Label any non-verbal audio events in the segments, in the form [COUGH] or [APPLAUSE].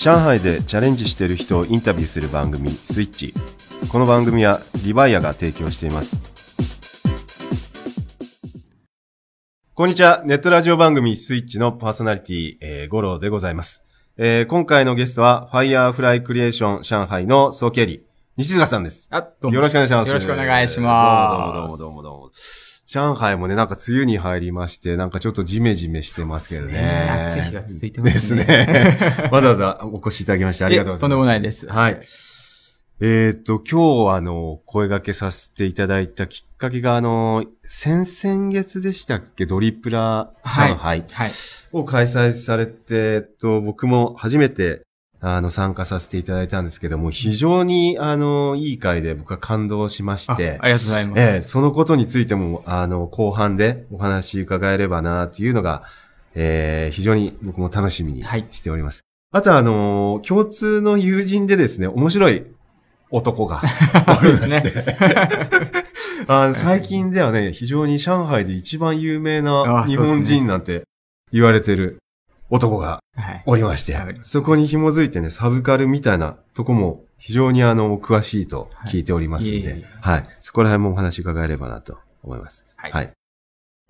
上海でチャレンジしている人をインタビューする番組スイッチこの番組はリバイアが提供していますこんにちはネットラジオ番組スイッチのパーソナリティ、えー、五郎でございます、えー、今回のゲストはファイヤーフライクリエーション上海の総経理西塚さんですあ、どうも。よろしくお願いします。よろしくお願いしますどうもどうもどうもどうも。上海もね、なんか梅雨に入りまして、なんかちょっとジメジメしてますけどね。暑い日が続いてでますすね。ね。[LAUGHS] わざわざお越しいただきましてありがとうございます。とんでもないです。はい。えっ、と、今日あの、声掛けさせていただいたきっかけが、あの、先々月でしたっけ？ドリプラ上海はい。を開催されて、えっと、僕も初めて、あの、参加させていただいたんですけども、非常に、あの、いい会で僕は感動しましあて、ありがとうございます。ええ、そのことについても、あの、後半でお話伺えればな、っていうのが、えー非常に僕も楽しみにはいしております。あとは、あの、共通の友人でですね、面白い男が [LAUGHS] そうですね。[LAUGHS] あの最近ではね、非常に上海で一番有名なあ日本人なんて言われてる男がはい。おりましてはい、そこに紐づいてね、サブカルみたいなとこも非常にあの、詳しいと聞いておりますのではいいえいえ、はい。そこら辺もお話伺えればなと思います。はいはい。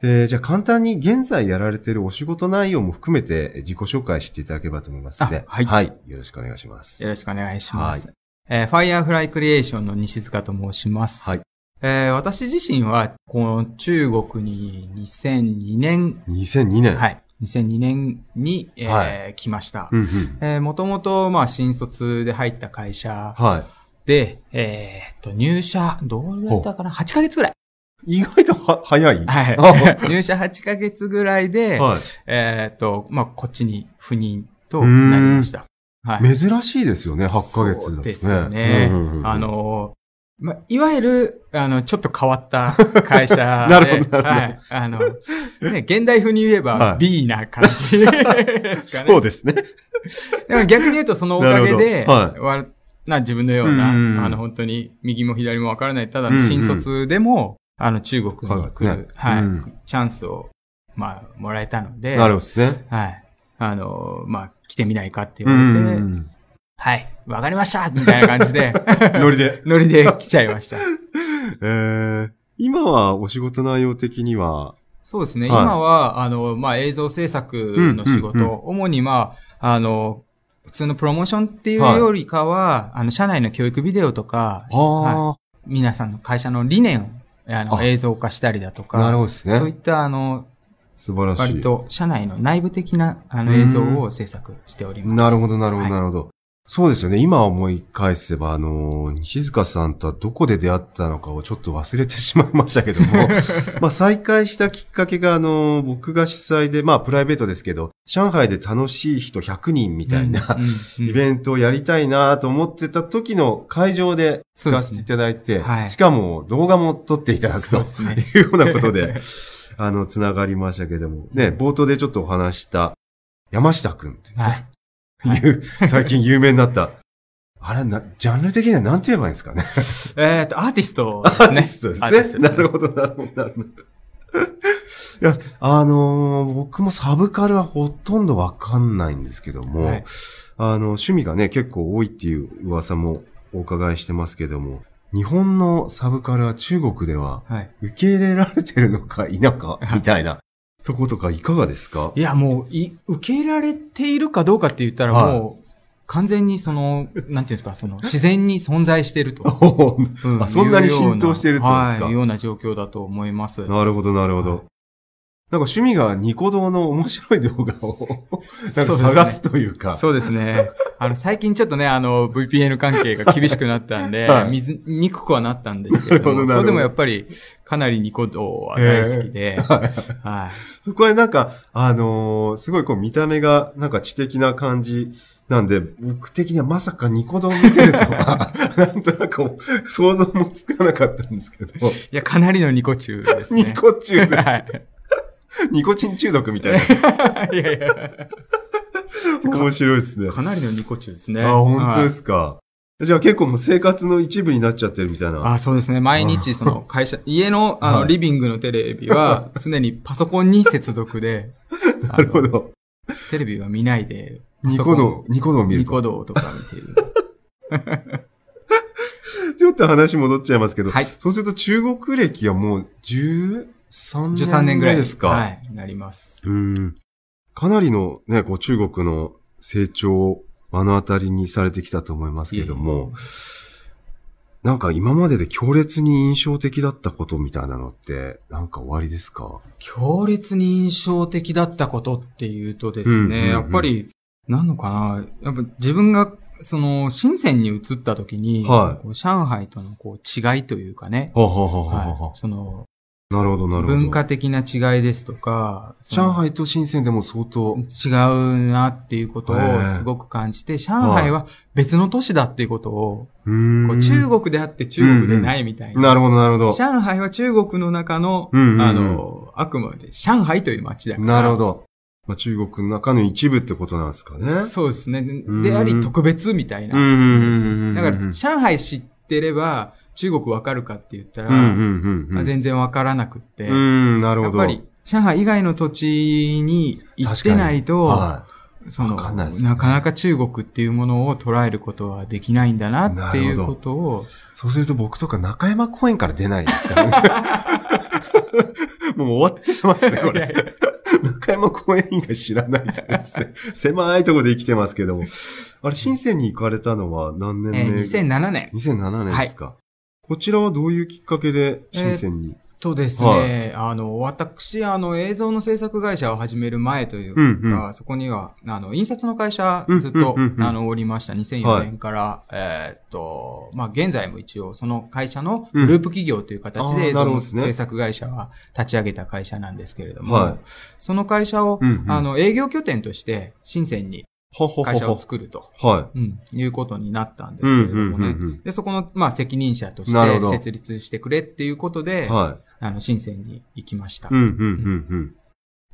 で、じゃあ簡単に現在やられているお仕事内容も含めて自己紹介していただければと思いますので、あはいよろしくお願いします。よろしくお願いします。えー、ファイヤーフライクリエーションの西塚と申します。はい。えー私自身は、この中国に2002年、2002年。。はいい。2002年に、えーは来ました。もともと、まあ、新卒で入った会社はで、えーっと、入社、どうぐらいだったかな ?8 ヶ月ぐらい。い。意外とは早い？はいあ。[LAUGHS] 入社8ヶ月ぐらいで、はい。えーっと、まあ、こっちに赴任となりました。はい。珍しいですよね、8ヶ月だとね。そうですよね。あ、の、まあ、いわゆる、あの、ちょっと変わった [LAUGHS] 会社で。なるほどはい。あの、ね、現代風に言えばはい B な感じですかね。そうですね。でも逆に言うとそのおかげで、なるほどわな自分のような、うんうんあの、本当に右も左もわからない、ただ新卒でも、あの、中国に来そうですねる、はい、うんチャンスを、まあ、もらえたので、なるほどですね。はい。あの、まあ、来てみないかってう言われて、ん。はい、わかりました [LAUGHS] みたいな感じで、[LAUGHS] ノリで。ノリで来ちゃいました。[LAUGHS] えー、今はお仕事内容的には、そうですね。はい今は、あの、まあ、映像制作の仕事、うんうん主に、まあ、あの、普通のプロモーションっていうはいよりかは、あの、社内の教育ビデオとか、あ皆さんの会社の理念をあのあ映像化したりだとあ、か、なるほどですね。そういった、あの、素晴らしい。割と社内の内部的なあのうん映像を制作しております。なるほど、なるほど、はいなるほど。そうですよね。今思い返せば、あの、西塚さんとはどこで出会ったのかをちょっと忘れてしまいましたけども、[LAUGHS] まあ再会したきっかけが、あの、僕が主催で、まあプライベートですけど、上海で楽しい人100人みたいな、うんうんうん。イベントをやりたいなと思ってた時の会場で使わせていただいて、はい。しかも動画も撮っていただくというようなことで、あの、つながりましたけども、ね、冒頭でちょっとお話した山下くんっていうね、はい。最近有名になった。あれ、な、ジャンル的には何て言えばいいんですかね。えっと、アーティストアですね。ーティストですね。なるほど、なるほど、なるほど。いや、あのー僕もサブカルはほとんどわかんないんですけども、はいあの、趣味がね、結構多いっていう噂もお伺いしてますけども、日本のサブカルは中国でははい。受け入れられてるのか否か、みたいなとことかいかがですか？いや、もう、い、受け入れられているかどうかって言ったらはいもう、完全にその、なんていうんですか、その、自然に存在していると。[LAUGHS] あそんなに浸透しているってことですか？はい、いうような状況だと思います。なるほど、なるほど。はいなんか趣味がニコ動の面白い動画をなんか探すというか。そうですね。あの、最近ちょっとね、あの、VPN 関係が厳しくなったんで、はい見ずにくくはなったんですけれども、どどそれでもやっぱり、かなりニコ動は大好きで、はいはい。そこはなんか、あのーすごいこう見た目がなんか知的な感じなんで、僕的にはまさかニコ動見てるとは、[LAUGHS] なんとなく想像もつかなかったんですけど、いや、かなりのニコ中ですね。[LAUGHS] ニコ中です。はい。[LAUGHS] ニコチン中毒みたいな。[LAUGHS] いやいや、面白いですね。かなりのニコ中ですね。あ、本当ではいすか。じゃあ結構もう生活の一部になっちゃってるみたいな。あ、そうですね。毎日、その [LAUGHS] 会社、家の、あの、はいリビングのテレビは、常にパソコンに接続で。なるほど。テレビは見ないで、ニコ動、ニコ動を見ると。ニコ動とか見てる。ちょっと話戻っちゃいますけど、はいそうすると中国歴はもう13 13年年ぐらいですか。はい、なります。うん。かなりのね、こう中国の成長を目の当たりにされてきたと思いますけども、なんか今までで強烈に印象的だったことみたいなのって、なんか終わりですか？強烈に印象的だったことっていうとですね、やっぱり、なんのかな、やっぱ自分が、その、深センに移った時に、はい。上海とのこう違いというかね、その、なるほど、なるほど。文化的な違いですとか、上海と深センでも相当、違うなっていうことをすごく感じて、上海は別の都市だっていうことを、中国であって中国でないみたいな。なるほど、なるほど。上海は中国の中の、うんうんうんあの、あくまで上海という街だから。なるほど。まあ、中国の中の一部ってことなんですかね。そうですね。んであり特別みたいな。うんうんうんうんだから、上海知ってれば中国わかるかって言ったら、全然わからなくって、うん、なるほど。やっぱり上海以外の土地に行ってないと、はそのわかんなねなかなか中国っていうものを捉えることはできないんだなっていうことを、い。そうすると僕とか中山公園から出ないですからね。[LAUGHS] もう終わってますね、これ。中山公園以外知らないとですね。[LAUGHS] 狭いところで生きてますけども。あれ、深センに行かれたのは何年目、えー2007年。2007年ですか、こちらはどういうきっかけで深センに、とですね、あの、私、あの、映像の制作会社を始める前というか、うんうそこには、あの、印刷の会社うんずっと、うんうん。うんあの、おりました。2004年から、えーっと、まあ、現在も一応、その会社のグループ企業という形で映像の制作会社は立ち上げた会社なんですけれども、はい。その会社を、うんうん。あの、営業拠点として、深センにははは会社を作ると。はうん、いうことになったんでい。すけれどもね。うんうんうんで、そこの、まあ、責任者として設立してくれっていうことで、うんはあの、深センに行きました。い。うんうんうんうん。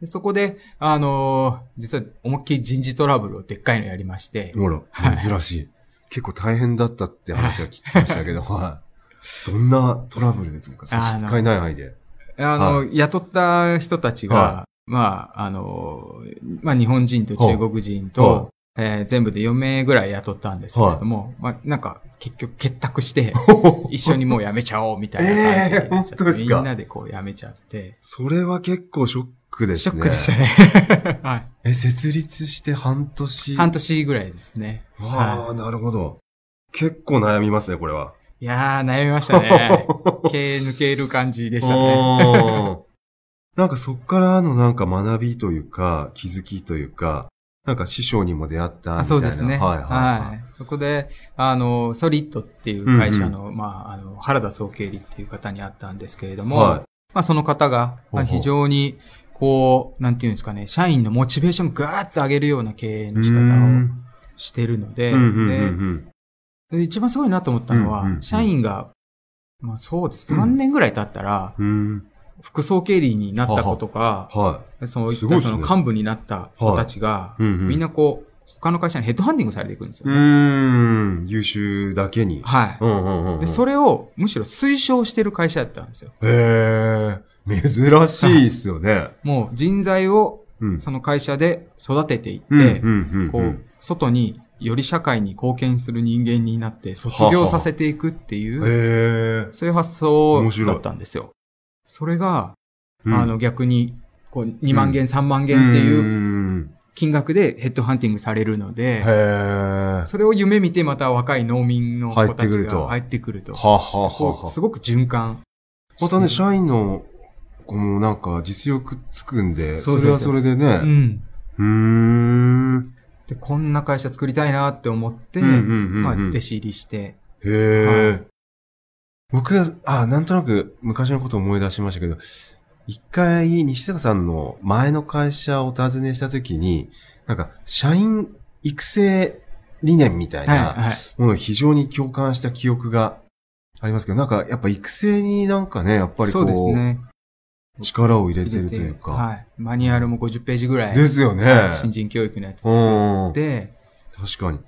でそこで、あのー実は思いっきり人事トラブルをでっかいのやりまして、ほら、珍しい。結構大変だったって話は聞きましたけど、[LAUGHS] はい。どんなトラブルですか？差し支えない範囲で。あの、は雇った人たちが、はまあ、あのーまあ、日本人と中国人と、はえー全部で4名ぐらい雇ったんですけれども、まあ、なんか、結局結託して、[LAUGHS] 一緒にもう辞めちゃおうみたいな感じになっちゃって、えー本当ですか？みんなでこう辞めちゃって、それは結構ショックですね。ショックでしたね。[LAUGHS] はい。え、設立して半年？半年ぐらいですね。わあ、なるほど。結構悩みますね、これは。いやー、悩みましたね。[LAUGHS] 毛抜ける感じでしたね。なんかそっからのなんか学びというか、気づきというか、なんか師匠にも出会ったみたいな。あそうですね。はいはい、はい。はい。そこで、あの、ソリッドっていう会社の、まあ、あの、原田総経理っていう方に会ったんですけれども、はいまあ、その方が、まあ非常に、こう、なんていうんですかね、社員のモチベーションをガーッと上げるような経営の仕方をうんしてるのでで一番すごいなと思ったのは、うんうんうん社員が、まあそうです。3年ぐらい経ったら、うん。副総経理になった子とか、はそういったその幹部になった子たちが、い。うんうん、みんなこう、他の会社にヘッドハンディングされていくんですようね。ーん。優秀だけに。はい。うんうんうんうん。で、それをむしろ推奨してる会社だったんですよ。へえ、珍しいっすよね。もう人材をうん。その会社で育てていって、こう、外により社会に貢献する人間になって卒業させていくっていう、へえ。そういう発想だったんですよ。それが、うんあの逆に、こう、2万元、3万元っていううん金額でヘッドハンティングされるので、へえ。それを夢見てまた若い農民の子たちが入ってくると。はあはあはすごく循環。またね、社員の子もなんか実力つくんで、それはそれでうね。ん。うーん。で、こんな会社作りたいなって思って、うんうんうんうんまあ、弟子入りして。へえ。僕は、あ、なんとなく昔のことを思い出しましたけど、一回、西坂さんの前の会社をお訪ねしたときに、なんか、社員育成理念みたいはい、なはい。ものを非常に共感した記憶がありますけど、なんか、やっぱ育成になんかね、やっぱりこそうですね。う、力を入れてるというか。はい。マニュアルも50ページぐらい。ですよね。はい新人教育のやつ作うん。って、確かに。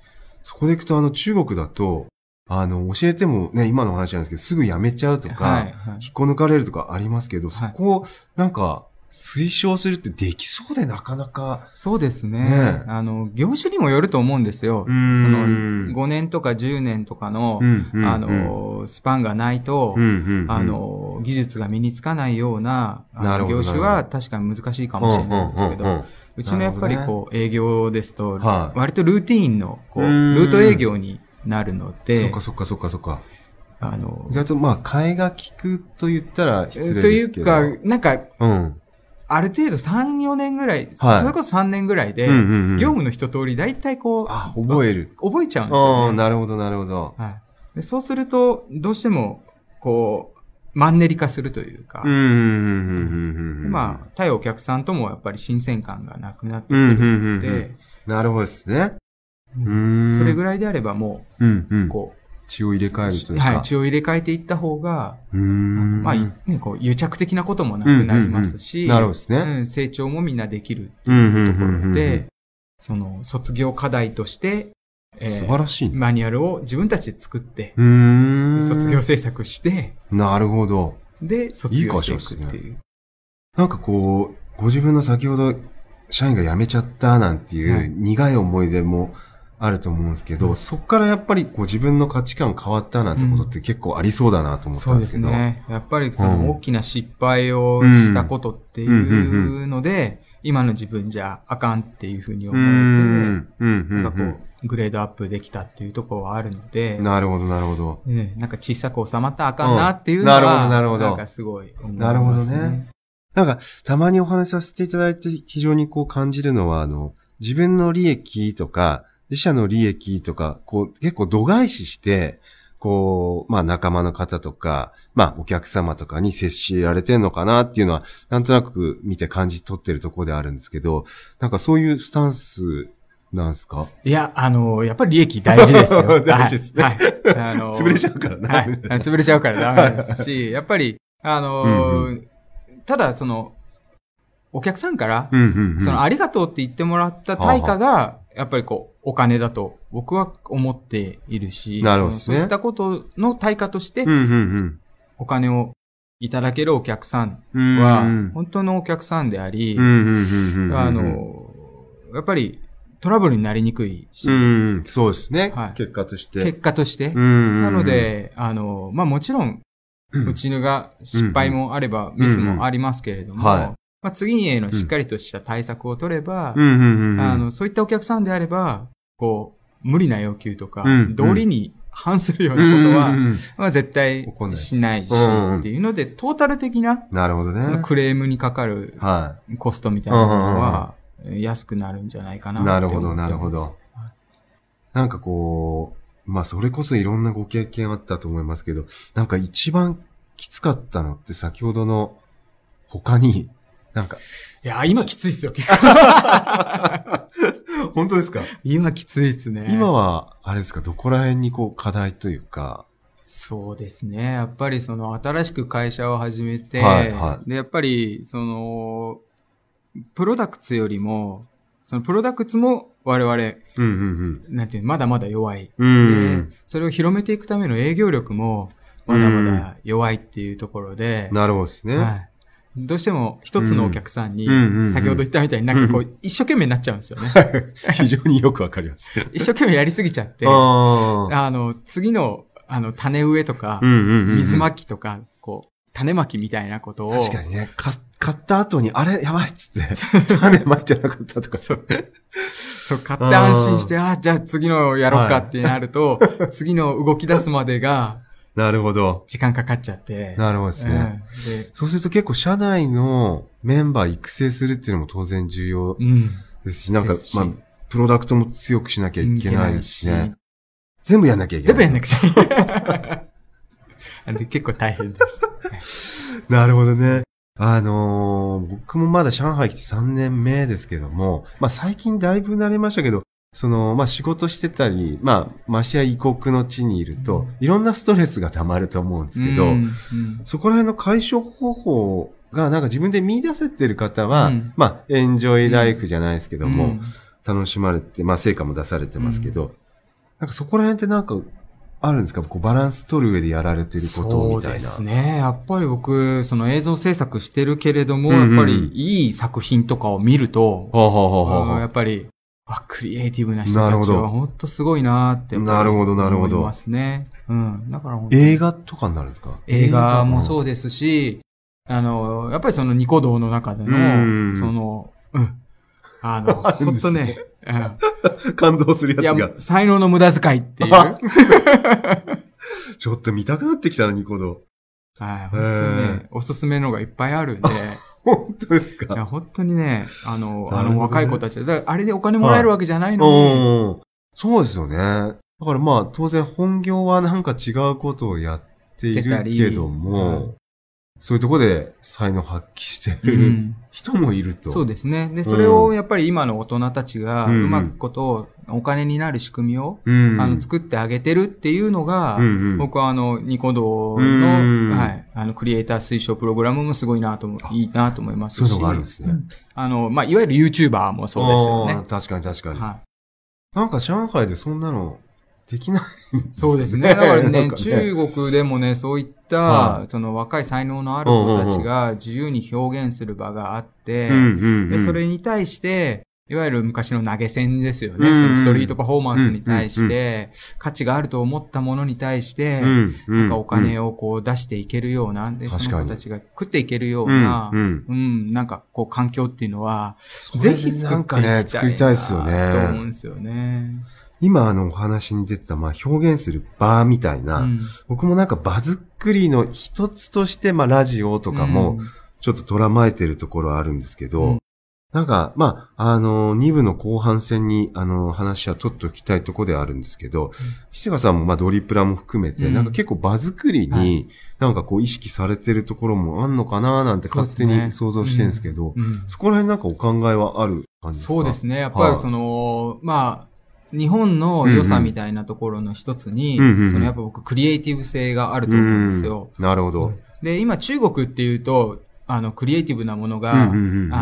そこで行くと、あの、中国だと、あの、教えてもね、今の話なんですけど、すぐ辞めちゃうとか、はい、はい。引っこ抜かれるとかありますけど、そこを、なんか、推奨するってできそうでなかなか。そうですね。ねあの、業種にもよると思うんですよ。そうん。の、5年とか10年とかの、うんうんあの、スパンがないと、うんうんうん。あ、の、技術が身につかないような業種は確かに難しいかもしれないんですけど、うんうんうんうん。うちのやっぱりこう、営業ですと、はい。割とルーティーンの、こう、うん。ルート営業になるのそでっか、そっかそっかそっか。あの意、外とまあ、替えが利くと言ったら失礼とですけど。いうか、なんか、うん。ある程度3、4年ぐらい、はいそれこそ3年ぐらいで、うんうんうん業務の一通り大体こう、あ、覚える。覚えちゃうんですよね。なるほど、なるほど。はい、でそうすると、どうしても、こう、マンネリ化するというか、うん、うん、うん、うん、うんうん。まあ、対お客さんともやっぱり新鮮感がなくなってくうん、うん、るうんので、うん。なるほどですね。それぐらいであればもうん、うう、ん。こ血を入れ替えるとう、いうか。はい、血を入れ替えていった方が。まあ、ね、こう、癒着的なこともなくなりますし、うんうんうんなるほどですねうん成長もみんなできるうん、うん、うん。ところうんで、その、卒業課題として、えー素晴らしいね。マニュアルを自分たちで作って。卒業制作して、なるほど。で、卒業していくっていう。なんかこう、ご自分の先ほど、社員が辞めちゃったなんていはいう苦い思い出もあると思うんですけど、そこからやっぱりこう自分の価値観変わったなんてことって結構ありそうだなと思ったそうんでですけど。すね。やっぱりそうんの大きな失敗をしたことっていうので、今の自分じゃあかんっていうふうにう思えん。うん。て、うん。なんかこう、グレードアップできたっていうところはあるので、なるほど、なるほど。ねなんか小さく収まったらあかんなっていうのは、うんなるほどなるほどなんかすごい思います、ね。なるほどね。なんか、たまにお話しさせていただいて非常にこう感じるのは、あの、自分の利益とか、自社の利益とか、こう、結構度外視して、こう、まあ仲間の方とか、まあお客様とかに接しられてんのかなっていうのは、なんとなく見て感じ取ってるところであるんですけど、なんかそういうスタンスなんですか？いや、あの、やっぱり利益大事ですよ。[LAUGHS] 大事ですねはい。はいあの [LAUGHS] 潰れちゃうからな。はい。潰れちゃうからダメですし、[LAUGHS] やっぱり、あのーうんただ、その、お客さんから、うんうんうん。その、ありがとうって言ってもらった対価が、やっぱりこう、お金だと僕は思っているし、なるほどですね。そういったことの対価としてお金をいただけるお客さんうん。はうん、本当のお客さんであり。あ、の、やっぱりトラブルになりにくいし、うん、そうですね。はい。結果として。結果として、うんなの、で、あの、まあもちろん、うちのが失敗もあれば、ミスもありますけれども、はいまあ次へのしっかりとした対策を取れば、そういったお客さんであれば、こう、無理な要求とか、うん道理に反するようなことは、まあ絶対しないし、っていうので、トータル的な、なるほどね。そのクレームにかかるはコストみたいなものは、安くなるんじゃないかななるほどなるほど。い。なんかこう、まあそれこそいろんなご経験あったと思いますけど、なんか一番きつかったのって先ほどの他に、なんか、いや、今きついっすよ、結構。[LAUGHS] 本当ですか？今きついっすね。今は、あれですか、どこら辺にこう課題というか、そうですね。やっぱりその新しく会社を始めて、はいはで、やっぱりその、プロダクツよりも、そのプロダクツも我々、うんうんなんていうのまだまだ弱い。うん。うでん。それを広めていくための営業力も、まだまだ弱いっていうところで、なるほどですね。はい。どうしても一つのお客さんに先ほど言ったみたいになんかこう、一生懸命になっちゃうんですよね。[LAUGHS] 非常によくわかります。一生懸命やりすぎちゃって、あの、次の、あの、種植えとか。水まきとか、こう、種まきみたいなことを、確かにね、か買った後に、あれ？やばいっつって、種まいてなかったとか。そう。そう、買って安心して、ああ、じゃあ次のやろうかってなると、[LAUGHS] 次の動き出すまでがなるほど。時間かかっちゃって。なるほどですね。でそうすると結構社内のメンバー育成するっていうのも当然重要うん。ですし、なんかです、しまあ、プロダクトも強くしなきゃいけないしね。全部やんなきゃいけない。全部やんなくちゃいけ [LAUGHS] 結構大変です。[LAUGHS] なるほどね。あのー僕もまだ上海来て3年目ですけども、まあ最近だいぶ慣れましたけど、その、まあ仕事してたり、まあ、ましや異国の地にいると、いろんなストレスが溜まると思うんですけど、うんうん。そこら辺の解消方法がなんか自分で見出せてる方は、うん。まあ、エンジョイライフじゃないですけども、うん。楽しまれて、まあ成果も出されてますけど、なんかそこら辺ってなんか、あるんですか？こうバランス取る上でやられてることみたいな。そうですね。やっぱり僕、その映像制作してるけれども、うんうん。やっぱりいい作品とかを見ると、やっぱり、あ、クリエイティブな人たちは本当すごいなーってなるほどなるほど思いますね。うん。だから映画とかになるんですか？映画もうそうですし、あの、やっぱりそのニコ動の中でうんの、その、うん。あの、[LAUGHS] 本当ね。感動するややつが、。才能の無駄遣いっていう。ちょっと見たくなってきたな、ニコ動。本当にね、おすすめのがいっぱいあるんで、本当ですいや、か本当にね、あの、あの、若い子たち、だあれでお金もらえるわけじゃないのに、うん。そうですよね。だからまあ、当然本業はなんか違うことをやっているけども、うそういうところで才能発揮してうるん人もいると。そうですね。で、それをやっぱり今の大人たちが、ううんまくことを、お金になる仕組みを、うん。あの、作ってあげてるっていうのが、うんうん僕はあの、ニコ動うんの、はい、あの、クリエイター推奨プログラムもすごいなと思う、いいなと思いますし。そういうのがあるんですねうんあの、まあ、いわゆる YouTuber もそうですよね。確かに確かに。はなんか上海でそんなのできないんですい。そうですね。だからね、なんか中国でもね、そういった、はその若い才能のある子たちが自由に表現する場があって。で、それに対して、いわゆる昔の投げ銭ですよね。うんうんそのストリートパフォーマンスに対しうんて、価値があると思ったものに対して。なんかお金をこう出していけるような、で、その子たちが食っていけるよううん、な、うん。うん、なんかこう環境っていうのは、ぜひ作っていきたいななんかね作りたいですよねと思うんですよね。今あのお話に出てた、まあ表現する場みたいな、うん。僕もなんか場作りの一つとして、まあラジオとかも、ちょっと捉まえてるところはあるんですけど、うん。なんか、まあ、あの、2部の後半戦に、あの、話は取っておきたいところではあるんですけど、七賀さんも、まあ、ドリプラも含めて、うん。なんか結構場作りはに、なんかこう意識されてるところもあんのかななんて勝手に想像してるんですけど、うん。うん。そこら辺なんかお考えはある感じですか？そうですね。やっぱはいりその、まあ、日本の良さみたいなところの一つに、うんうんうんそのやっぱ僕クリエイティブ性があると思うんですよ。うんなるほど。で、今中国っていうと、あの、クリエイティブなものが、あ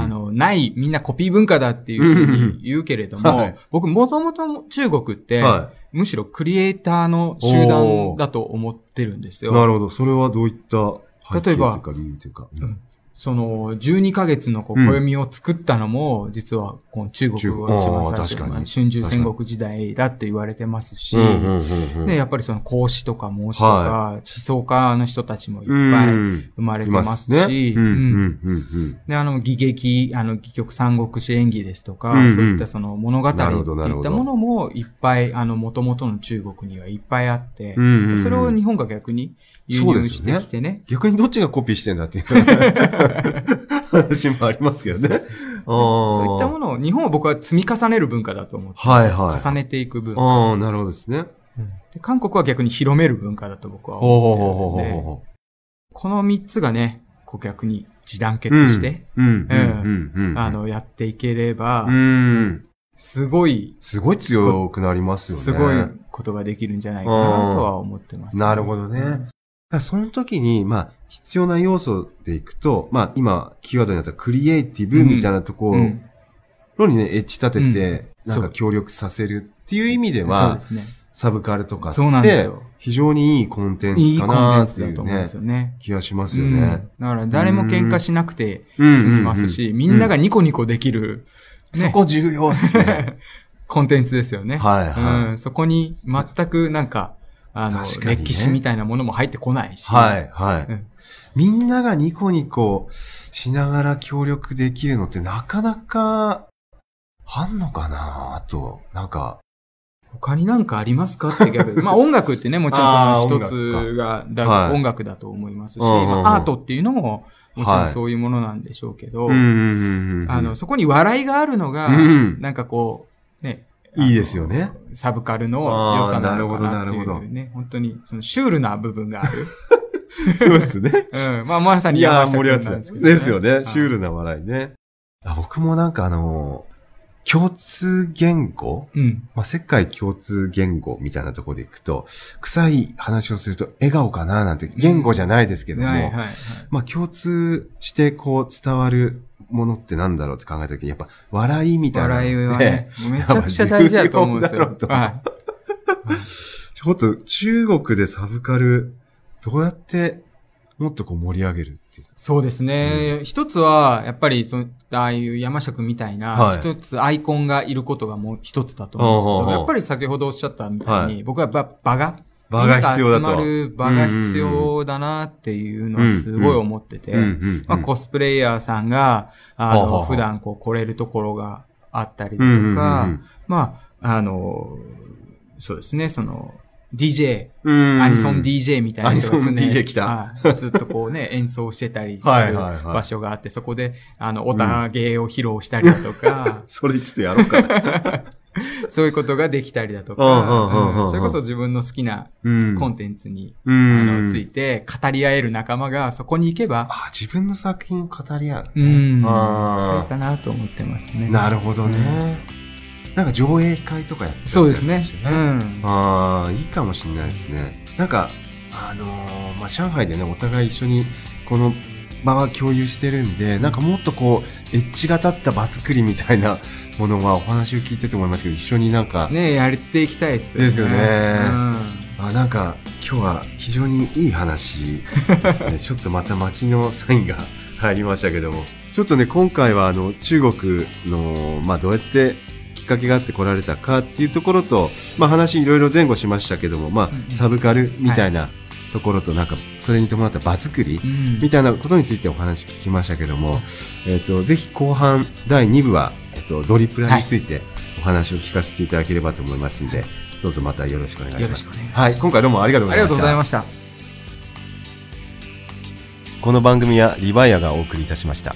の、ない、みんなコピー文化だっていうふうに [LAUGHS] 言うけれども、僕もともと中国って、はむしろクリエイターの集団だと思ってるんですい。よ。なるほど。それはどういった背景例えばというか理由というか。うんその、12ヶ月のこううん。暦を作ったのも、実はこの中国が一番最初中国あー確かに。まあ春秋戦国時代だって言われてますし、で、やっぱりその孔子とか孟子とか、思想家の人たちもいっぱいうん。生まれていますね。し、で、あの、戯劇、あの、戯曲三国志演義ですとか、そういったその物語っていったものもいっぱい、あの、元々の中国にはいっぱいあって、それを日本が逆に輸入してきてね。逆にどっちがコピーしてんだっていう [LAUGHS] 話もありますけどね。そういったもの。のを、日本は僕は積み重ねる文化だと思って。はいはい重ねていく文化。ああ、なるほどですね。で韓国は逆に広める文化だと僕は思ってるので、ほこの三つがね、こう逆に一団結して。あ、の、やっていければ、うん。すごい、すごい強くなりますよね。すごいことができるんじゃないかなとは思ってます、なるほどね。だその時に、まあ、必要な要素でいくと、まあ、今、キーワードになったクリエイティブみたいなところうん。にね、エッジ立てて、なんか協力させるっていう意味でそうはで、すね。サブカルとかってよ、非常にいいコンテンツかいいコンテンなっていうツだと思うんでねす、よね。気がしますうんよね。だから誰も喧嘩しなくてうん済みますし、みんながニコニコできる、ねそこ重要っすね。[LAUGHS] コンテンツですよね。はいはいうん、そこに全くなんか、あの、ね。歴史みたいなものも入ってこないし。はい、はい。うん。みんながニコニコしながら協力できるのってなかなか、あんのかなと、なんか、他になんかありますかって逆に。[LAUGHS] まあ音楽ってね、もちろんその一つがだ、はい。音楽だと思いますし、アートっていうのももちろはい。んそういうものなんでしょうけど、うんうんうんうんあの、そこに笑いがあるのが、うん。なんかこう、ね。いいですよね。サブカルの良さなのかなっていあーなるほどなるうね。本当に、そのシュールな部分がある。[LAUGHS] そうですね。[LAUGHS] うん。まあまさにいやー、山下君盛り上がってなんですけど、ですよね。はいシュールな笑いね。あ僕もなんかあのー共通言語？うん。まあ、世界共通言語みたいなところでいくと、臭い話をすると笑顔かななんて言語じゃないですけども。まあ共通してこう伝わるものってなんだろうって考えたときに、やっぱ笑いみたいなの笑い。はね、めちゃくちゃ大事だと思うんですよ。はい。ちょっと中国でサブカル、どうやってもっとこう盛り上げるっていう。そうですね。一つは、やっぱり、その、ああいう山下くんみたいな、はい一つアイコンがいることがもう一つだと思うんですけど、やっぱり先ほどおっしゃったみたいに、はい僕は場場が、場が必要だと。集まる場が必要だなっていうのはすごい思ってて、まあ、コスプレイヤーさんが、あの、普段こう来れるところがあったりとか、まあ、あの、そうですね、その、DJ、うんアニソン DJ みたいな人が常アニソン DJ 来た。はい。ずっとこうね、[LAUGHS] 演奏してたりする場所があって、そこで、あの、おたげを披露したりだとか、[LAUGHS] それちょっとやろうかな。[LAUGHS] [LAUGHS] そういうことができたりだとうんうんうんうんか、うんそれこそ自分の好きなうんコンテンツに、うあんの、ついて語り合える仲間がそこに行けば、あ、自分の作品を語り合う、うね。ん、あいいかなと思ってますね。ーなるほどね。なんか上映会とかやってたそうですねうん。ああ、いいかもしれないですね。なんか、あのーまあ、上海でね、お互い一緒にこの場は共有してるんで、なんかもっとこう、エッジが立った場作りみたいなものがお話を聞いてて思いますけど、一緒になんか、ねやっていきたいですよね。ですよねうんあなんか今日は非常にいい話ですね。[LAUGHS] ちょっとまた巻きのサインが入りましたけども。ちょっとね、今回はあの中国の、まあどうやってきっかけがあって来られたかっていうところと、まあ話いろいろ前後しましたけども、まあうんサブカルみたいなところとなんかそれに伴った場作りうんみたいなことについてお話聞きましたけども、えっ、と、ぜひ後半第2部は、えっ、と、ドリプラについてお話を聞かせていただければと思いますんで、どうぞまたよろしくお願いします。いしますはい、今回どうもありがとうごありざいました。がとうございました。この番組はリバイアがお送りいたしました。